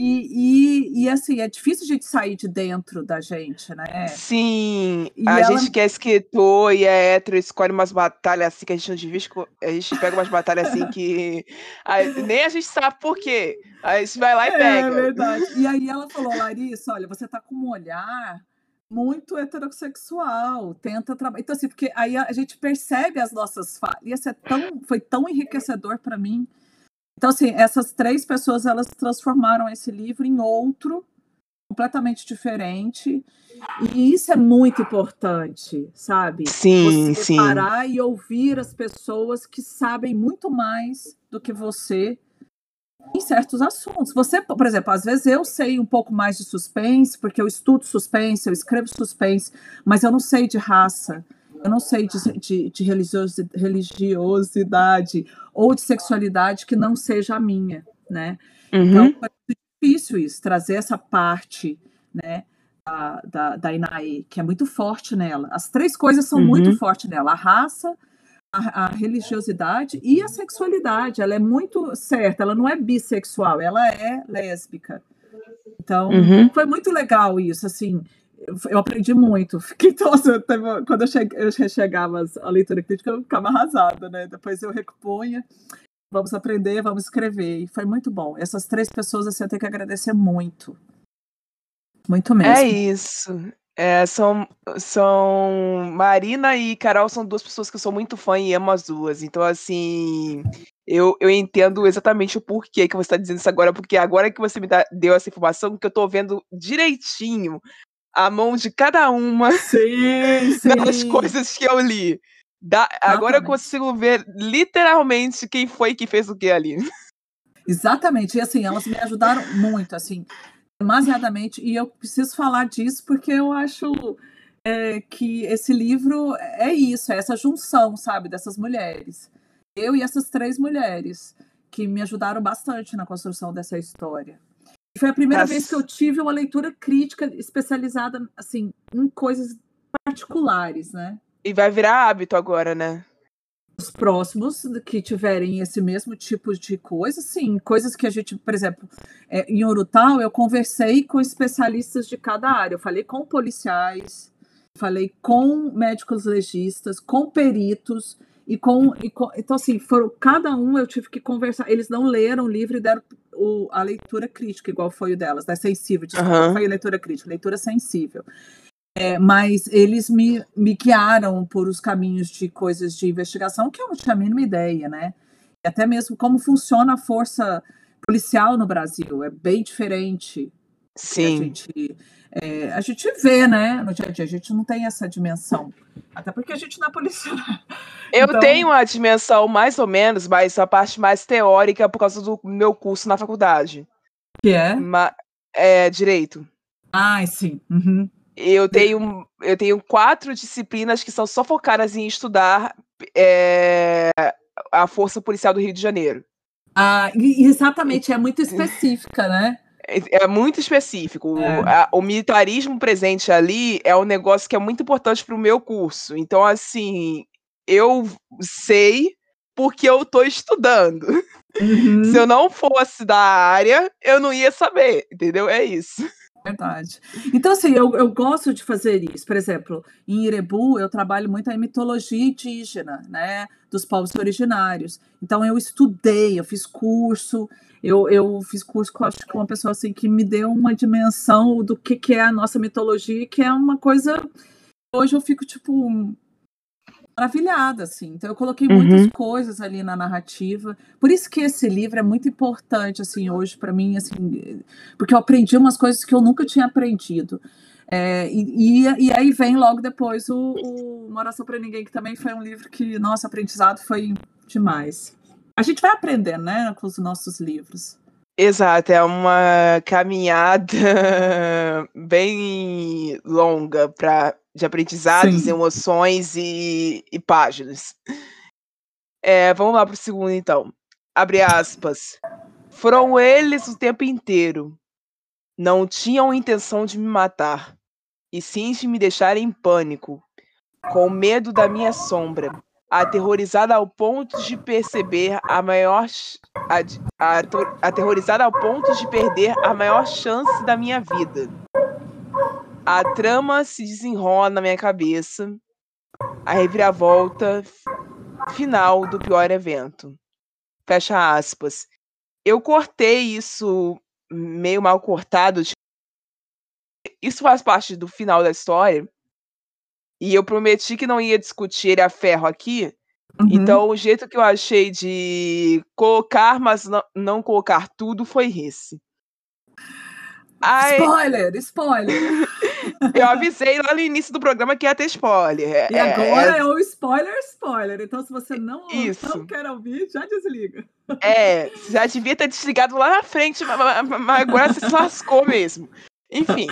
E, e, e, assim, é difícil a gente sair de dentro da gente, né? Sim, e a ela... gente que é escritor e é hétero, escolhe umas batalhas assim que a gente não devia A gente pega umas batalhas assim que nem a gente sabe por quê. Aí a gente vai lá e é, pega. É verdade. E aí ela falou, Larissa, olha, você tá com um olhar muito heterossexual, tenta trabalhar. Então, assim, porque aí a gente percebe as nossas falhas. E isso é tão, foi tão enriquecedor para mim então, assim, essas três pessoas elas transformaram esse livro em outro completamente diferente. E isso é muito importante, sabe? Sim, você sim. parar e ouvir as pessoas que sabem muito mais do que você em certos assuntos. Você, por exemplo, às vezes eu sei um pouco mais de suspense, porque eu estudo suspense, eu escrevo suspense, mas eu não sei de raça eu não sei de, de, de religiosidade ou de sexualidade que não seja a minha, né? Então, uhum. Então, é difícil isso, trazer essa parte, né, da, da, da Inaê, que é muito forte nela. As três coisas são uhum. muito fortes nela, a raça, a, a, religiosidade e a sexualidade. Ela é muito certa, ela não é bissexual, ela é lésbica. Então, uhum. foi muito legal isso, assim, eu aprendi muito. Fiquei, quando eu, eu chegava a leitura crítica, eu ficava arrasada, né? Depois eu recompunha, vamos aprender, vamos escrever. E foi muito bom. Essas três pessoas, assim, eu tenho que agradecer muito. Muito mesmo. É isso. É, são, são Marina e Carol são duas pessoas que eu sou muito fã e amo as duas. Então, assim, eu, eu entendo exatamente o porquê que você está dizendo isso agora, porque agora que você me dá, deu essa informação, que eu estou vendo direitinho a mão de cada uma sim, sim. das coisas que eu li. Da, agora eu consigo ver literalmente quem foi que fez o que ali. Exatamente. E assim, elas me ajudaram muito, assim, demasiadamente. E eu preciso falar disso porque eu acho é, que esse livro é isso, é essa junção, sabe, dessas mulheres. Eu e essas três mulheres que me ajudaram bastante na construção dessa história. Foi a primeira As... vez que eu tive uma leitura crítica especializada assim em coisas particulares, né? E vai virar hábito agora, né? os próximos que tiverem esse mesmo tipo de coisa, sim, coisas que a gente, por exemplo, é, em Urutau, eu conversei com especialistas de cada área, eu falei com policiais, falei com médicos legistas, com peritos, e com, e com, então assim foram cada um eu tive que conversar. Eles não leram o livro e deram o, a leitura crítica igual foi o delas da né, sensível desculpa, uhum. foi a leitura crítica leitura sensível. É, mas eles me, me guiaram por os caminhos de coisas de investigação que eu não tinha a mínima ideia né? E até mesmo como funciona a força policial no Brasil é bem diferente sim a gente é, a gente vê, né, no dia a dia, a gente não tem essa dimensão. Até porque a gente não é policial. Eu então... tenho a dimensão mais ou menos, mas a parte mais teórica por causa do meu curso na faculdade. Que é? Ma é direito. Ah, sim. Uhum. Eu tenho, eu tenho quatro disciplinas que são só focadas em estudar é, a Força Policial do Rio de Janeiro. Ah, exatamente, é muito específica, né? É, muito específico. É. A, o militarismo presente ali é um negócio que é muito importante para o meu curso. Então, assim, eu sei porque eu estou estudando. Uhum. Se eu não fosse da área, eu não ia saber, entendeu? É isso. Verdade. Então, assim, eu, eu gosto de fazer isso. Por exemplo, em Irebu, eu trabalho muito a mitologia indígena, né? Dos povos originários. Então, eu estudei, eu fiz curso, eu, eu fiz curso com, acho que uma pessoa assim que me deu uma dimensão do que, que é a nossa mitologia, que é uma coisa. Hoje eu fico, tipo, maravilhada, assim. Então eu coloquei uhum. muitas coisas ali na narrativa. Por isso que esse livro é muito importante, assim, hoje para mim, assim, porque eu aprendi umas coisas que eu nunca tinha aprendido. É, e, e, aí vem logo depois o, o Uma Oração para Ninguém, que também foi um livro que nosso aprendizado foi demais. A gente vai aprendendo, né, com os nossos livros. Exato, é uma caminhada bem longa para de aprendizados, Sim. emoções e, e páginas. É, vamos lá para o segundo, então. Abre aspas. Foram eles o tempo inteiro. Não tinham intenção de me matar, e sim de me deixar em pânico, com medo da minha sombra, aterrorizada ao ponto de perceber a maior a, a, aterrorizada ao ponto de perder a maior chance da minha vida. A trama se desenrola na minha cabeça. A reviravolta final do pior evento. Fecha aspas. Eu cortei isso meio mal cortado. Tipo, isso faz parte do final da história e eu prometi que não ia discutir ele a ferro aqui. Uhum. Então, o jeito que eu achei de colocar, mas não, não colocar tudo, foi esse. Ai, spoiler, spoiler. eu avisei lá no início do programa que ia ter spoiler. E é, agora é... é o spoiler, spoiler. Então, se você não, não quer ouvir, já desliga. É, já devia ter desligado lá na frente, mas, mas agora você se lascou mesmo. Enfim,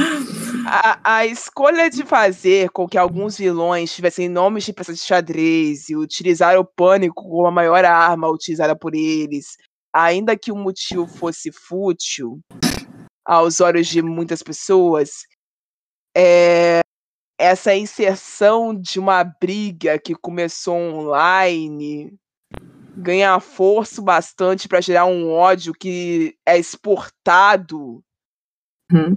a, a, escolha de fazer com que alguns vilões tivessem nomes de peças de xadrez e utilizar o pânico como a maior arma utilizada por eles, ainda que o motivo fosse fútil aos olhos de muitas pessoas, é, essa inserção de uma briga que começou online ganha força bastante para gerar um ódio que é exportado. Hum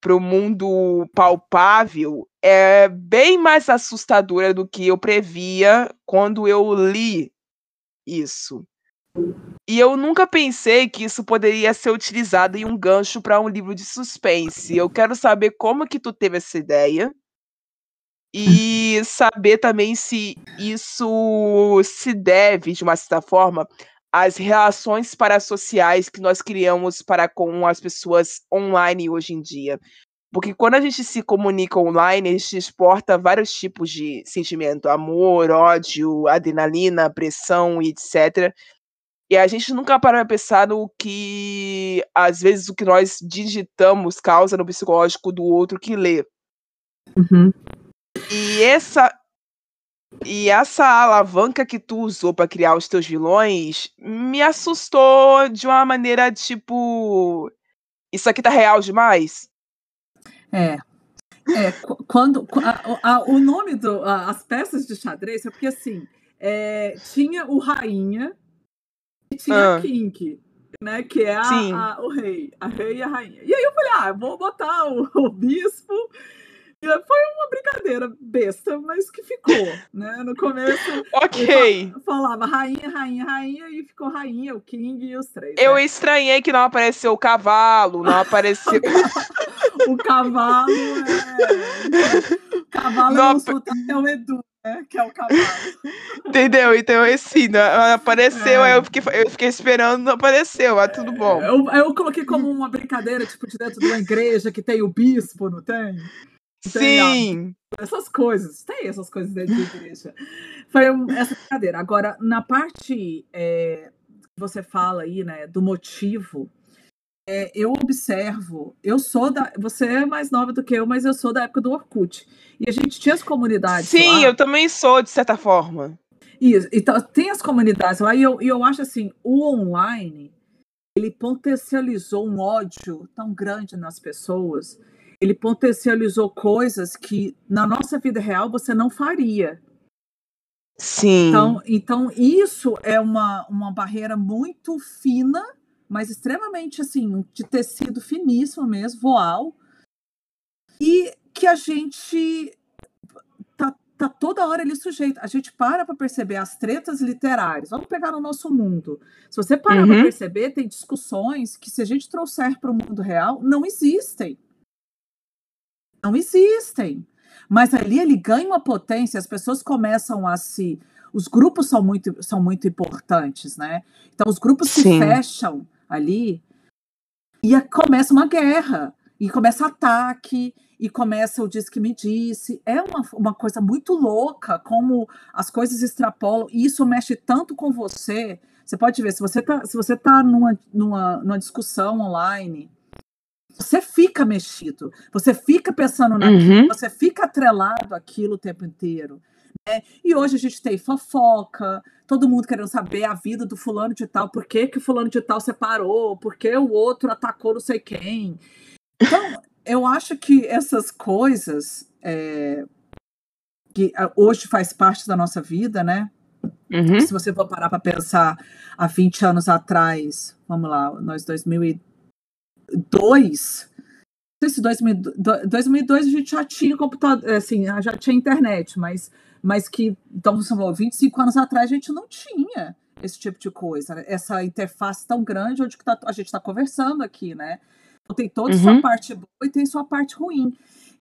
para o mundo palpável é bem mais assustadora do que eu previa quando eu li isso. E eu nunca pensei que isso poderia ser utilizado em um gancho para um livro de suspense. Eu quero saber como que tu teve essa ideia e saber também se isso se deve, de uma certa forma, as relações parasociais que nós criamos para com as pessoas online hoje em dia. Porque quando a gente se comunica online, a gente exporta vários tipos de sentimento: amor, ódio, adrenalina, pressão, etc. E a gente nunca para pra pensar no que, às vezes, o que nós digitamos causa no psicológico do outro que lê. Uhum. E essa, e essa alavanca que tu usou para criar os teus vilões me assustou de uma maneira tipo. Isso aqui tá real demais? É. É, quando a, a, o nome do as peças de xadrez é porque assim é, tinha o Rainha e tinha ah. King, né? Que é a, a, o rei, a rei e a rainha. E aí eu falei, ah, vou botar o, o bispo foi uma brincadeira besta, mas que ficou, né? No começo. ok. Falava rainha, rainha, rainha, e ficou rainha, o King e os três. Eu né? estranhei que não apareceu o cavalo, não apareceu. o cavalo é. O cavalo não, é até o Edu. Né? que é o cavalo. Entendeu? Então, esse não, apareceu, é. aí eu fiquei, eu fiquei esperando, não apareceu, mas tudo bom. Eu, eu coloquei como uma brincadeira, tipo, de dentro de uma igreja que tem o bispo, não tem? Sim! Essas coisas, tem essas coisas dentro da igreja. Foi essa brincadeira. Agora, na parte é, que você fala aí, né, do motivo, é, eu observo, eu sou da. Você é mais nova do que eu, mas eu sou da época do Orkut. E a gente tinha as comunidades. Sim, lá. eu também sou, de certa forma. Isso, então tem as comunidades lá, e eu, e eu acho assim, o online ele potencializou um ódio tão grande nas pessoas ele potencializou coisas que na nossa vida real você não faria. Sim. Então, então isso é uma, uma barreira muito fina, mas extremamente assim, de tecido finíssimo mesmo, voal, e que a gente tá, tá toda hora ali sujeito. A gente para para perceber as tretas literárias. Vamos pegar no nosso mundo. Se você parar uhum. para perceber, tem discussões que se a gente trouxer para o mundo real, não existem não existem. Mas ali ele ganha uma potência, as pessoas começam a se. Os grupos são muito, são muito importantes, né? Então, os grupos Sim. se fecham ali e começa uma guerra, e começa ataque, e começa o Diz que me disse. É uma, uma coisa muito louca como as coisas extrapolam, e isso mexe tanto com você. Você pode ver, se você está se você tá numa, numa, numa discussão online você fica mexido, você fica pensando naquilo, uhum. você fica atrelado àquilo o tempo inteiro. Né? E hoje a gente tem fofoca, todo mundo querendo saber a vida do fulano de tal, por que, que o fulano de tal separou, por que o outro atacou não sei quem. Então, eu acho que essas coisas é, que ah, hoje faz parte da nossa vida, né? Uhum. Se você for parar para pensar há 20 anos atrás, vamos lá, nós 2000 2002, não sei se 2002 a gente já tinha computador, assim, já tinha internet, mas, mas que, então você falou, 25 anos atrás a gente não tinha esse tipo de coisa, essa interface tão grande onde tá, a gente está conversando aqui, né? Então tem toda uhum. sua parte boa e tem sua parte ruim.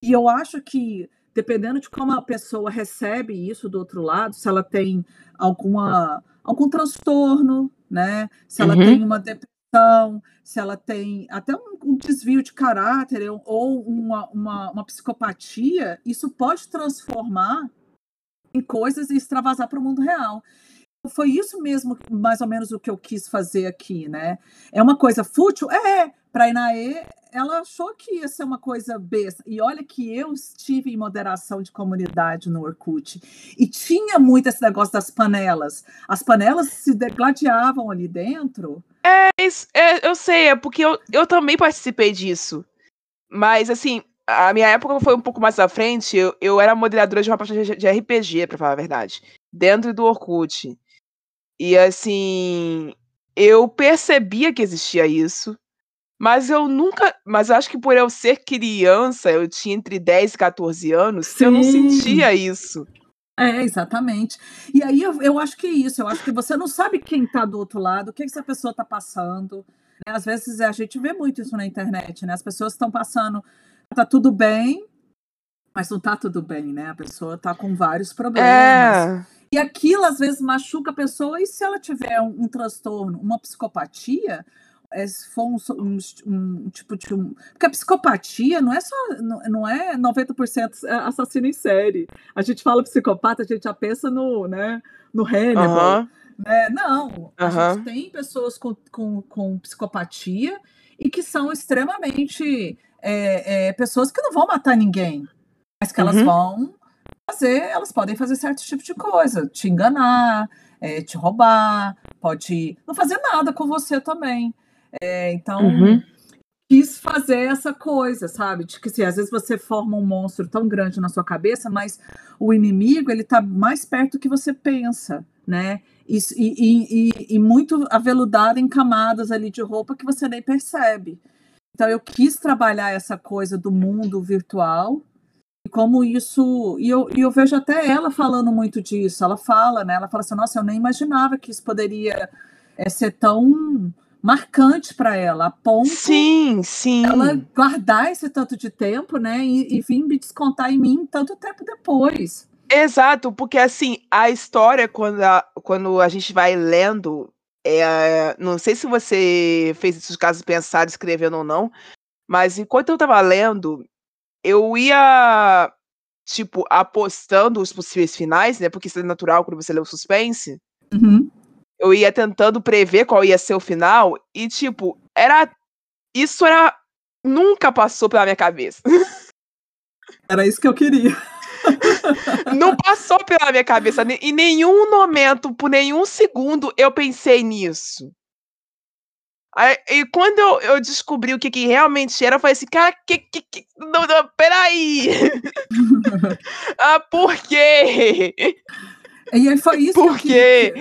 E eu acho que, dependendo de como a pessoa recebe isso do outro lado, se ela tem alguma, algum transtorno, né? Se ela uhum. tem uma depressão, se ela tem até um, um desvio de caráter ou uma, uma, uma, psicopatia, isso pode transformar em coisas e extravasar para o mundo real. Foi isso mesmo, mais ou menos, o que eu quis fazer aqui, né? É uma coisa fútil? É, para a Inaê, ela achou que ia ser uma coisa besta. E olha que eu estive em moderação de comunidade no Orkut. E tinha muito esse negócio das panelas. As panelas se degladiavam ali dentro é, é, eu sei, é porque eu, eu também participei disso. Mas, assim, a minha época foi um pouco mais à frente. Eu, eu era moderadora de uma parte de, de RPG, pra falar a verdade. Dentro do Orkut. E, assim, eu percebia que existia isso. Mas eu nunca. Mas eu acho que por eu ser criança, eu tinha entre 10 e 14 anos, Sim. eu não sentia isso. É, exatamente. E aí eu, eu acho que é isso, eu acho que você não sabe quem está do outro lado, o que, que essa pessoa está passando. Né? Às vezes a gente vê muito isso na internet, né? As pessoas estão passando, tá tudo bem, mas não tá tudo bem, né? A pessoa tá com vários problemas. É. E aquilo às vezes machuca a pessoa, e se ela tiver um, um transtorno, uma psicopatia, é, se for um, um, um, tipo de um. Porque a psicopatia não é só. Não, não é 90% assassino em série. A gente fala psicopata, a gente já pensa no, né, no Hannibal. Né? Não. A gente tem pessoas com, com, com psicopatia e que são extremamente. É, é, pessoas que não vão matar ninguém, mas que elas uhum. vão fazer, elas podem fazer certos tipos de coisa, te enganar, é, te roubar, pode não fazer nada com você também. É, então, uhum. quis fazer essa coisa, sabe? De que assim, às vezes você forma um monstro tão grande na sua cabeça, mas o inimigo ele tá mais perto do que você pensa, né? E, e, e, e muito aveludado em camadas ali de roupa que você nem percebe. Então eu quis trabalhar essa coisa do mundo virtual e como isso e eu, e eu vejo até ela falando muito disso. Ela fala, né? Ela fala assim: Nossa, eu nem imaginava que isso poderia é, ser tão marcante para ela, a ponto sim, sim. ela guardar esse tanto de tempo, né, e, e vir me descontar em mim tanto tempo depois. Exato, porque assim, a história, quando a, quando a gente vai lendo, é, não sei se você fez esses casos pensar escrevendo ou não, mas enquanto eu tava lendo, eu ia, tipo, apostando os possíveis finais, né, porque isso é natural quando você lê o suspense. Uhum eu ia tentando prever qual ia ser o final e tipo, era isso era nunca passou pela minha cabeça. Era isso que eu queria. Não passou pela minha cabeça em nenhum momento, por nenhum segundo eu pensei nisso. Aí, e quando eu, eu, descobri o que, que realmente era, eu falei assim, cara, que, que, que não, não, peraí. ah, por quê? E foi isso por quê?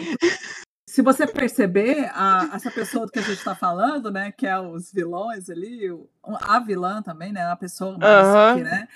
se você perceber, a, essa pessoa que a gente está falando, né, que é os vilões ali, a vilã também, né, a pessoa mais uhum. que, né,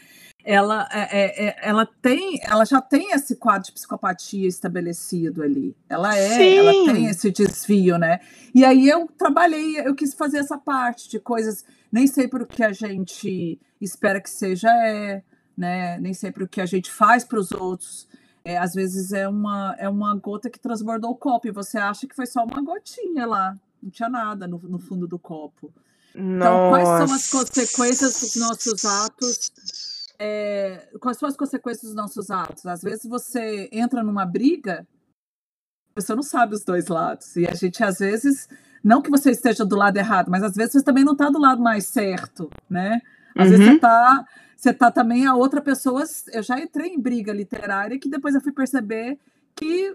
ela, é, é, é, ela tem, ela já tem esse quadro de psicopatia estabelecido ali. Ela é, Sim. ela tem esse desvio, né? E aí eu trabalhei, eu quis fazer essa parte de coisas, nem sempre o que a gente espera que seja é, né? Nem sempre o que a gente faz para os outros é, às vezes é uma, é uma gota que transbordou o copo e você acha que foi só uma gotinha lá, não tinha nada no, no fundo do copo. Nossa. Então, quais são as consequências dos nossos atos? É, quais são as consequências dos nossos atos? Às vezes você entra numa briga, você não sabe os dois lados. E a gente, às vezes, não que você esteja do lado errado, mas às vezes você também não está do lado mais certo, né? Às uhum. vezes você está você tá também a outra pessoa. Eu já entrei em briga literária que depois eu fui perceber que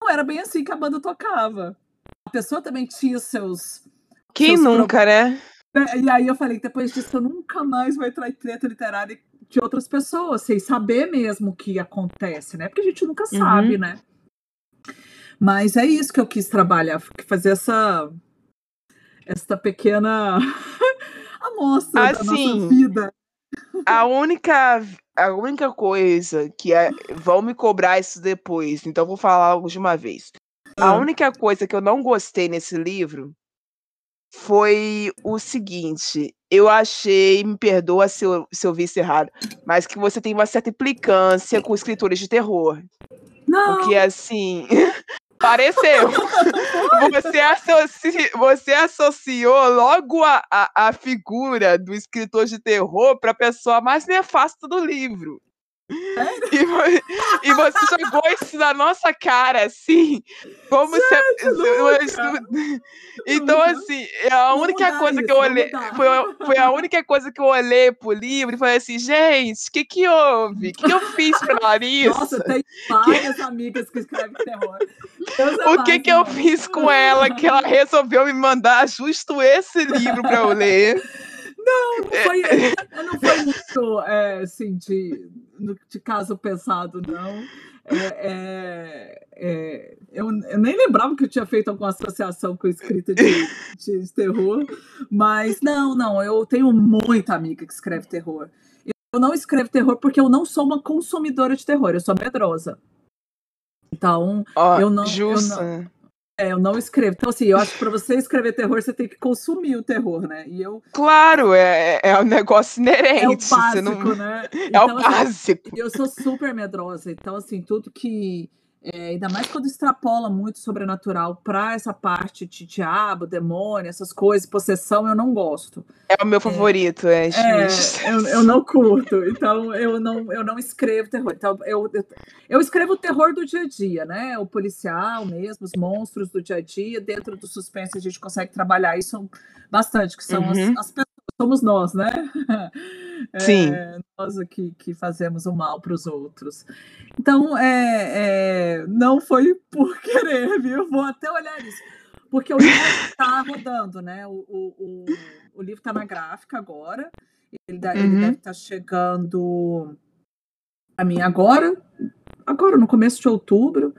não era bem assim que a banda tocava. A pessoa também tinha os seus. Quem seus nunca, né? né? E aí eu falei, depois disso, eu nunca mais vou entrar em treta literária de outras pessoas, sem saber mesmo o que acontece, né? Porque a gente nunca uhum. sabe, né? Mas é isso que eu quis trabalhar, fazer essa essa pequena amostra assim, da nossa assim, vida a única, a única coisa que é, vão me cobrar isso depois, então vou falar de uma vez. A ah. única coisa que eu não gostei nesse livro foi o seguinte: eu achei, me perdoa se eu, se eu vi isso errado, mas que você tem uma certa implicância com escritores de terror. Não. Porque assim, Pareceu. Você, associ... Você associou logo a, a, a figura do escritor de terror para a pessoa mais nefasta do livro. E, e, você jogou isso na nossa cara, assim, como Gente, se. Então, assim, é a única coisa que eu olhei. Foi, foi a única coisa que eu olhei pro livro e falei assim, gente, o que que houve? O que, que eu fiz pra Larissa? Nossa, tem várias amigas que escrevem terror. o que que eu fiz com ela que ela resolveu me mandar justo esse livro pra eu ler? Não, não foi, não foi muito é, assim, de, de caso pensado, não. É, é, é, eu, eu, nem lembrava que eu tinha feito alguma associação com escrita de, de, terror, mas não, não, eu tenho muita amiga que escreve terror. Eu não escrevo terror porque eu não sou uma consumidora de terror, eu sou medrosa. Então, oh, eu, não, eu não. É, eu não escrevo. Então, assim, eu acho que para você escrever terror, você tem que consumir o terror, né? E eu. Claro, é, é um negócio inerente. É o básico, não... né? É então, o básico. Assim, eu sou super medrosa. Então, assim, tudo que é, ainda mais quando extrapola muito sobrenatural para essa parte de diabo, demônio, essas coisas, possessão, eu não gosto. É o meu favorito, é. é, é eu, eu, não curto, então eu não, eu não escrevo terror. Então, eu, eu, eu escrevo o terror do dia a dia, né? O policial mesmo, os monstros do dia a dia. Dentro do suspense a gente consegue trabalhar isso bastante, que são uhum. as, as pessoas somos nós, né? Sim. É, nós aqui que fazemos o mal para os outros. Então, é, é, não foi por querer, viu? Vou até olhar isso. Porque o livro está rodando, né? O, o, o, o livro está na gráfica agora. Ele, uhum. ele deve estar tá chegando a mim agora, agora no começo de outubro.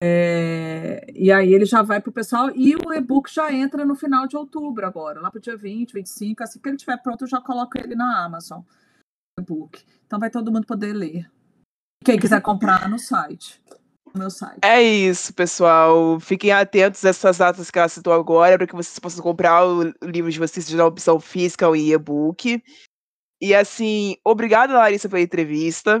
É, e aí ele já vai para o pessoal e o e-book já entra no final de outubro agora, lá para o dia 20, 25, assim que ele estiver pronto, eu já coloco ele na Amazon. E-book. Então vai todo mundo poder ler. Quem quiser comprar no site. No meu site. É isso, pessoal. Fiquem atentos a essas datas que ela citou agora, para que vocês possam comprar o livro de vocês na opção física ou e-book. E assim, obrigada, Larissa, pela entrevista.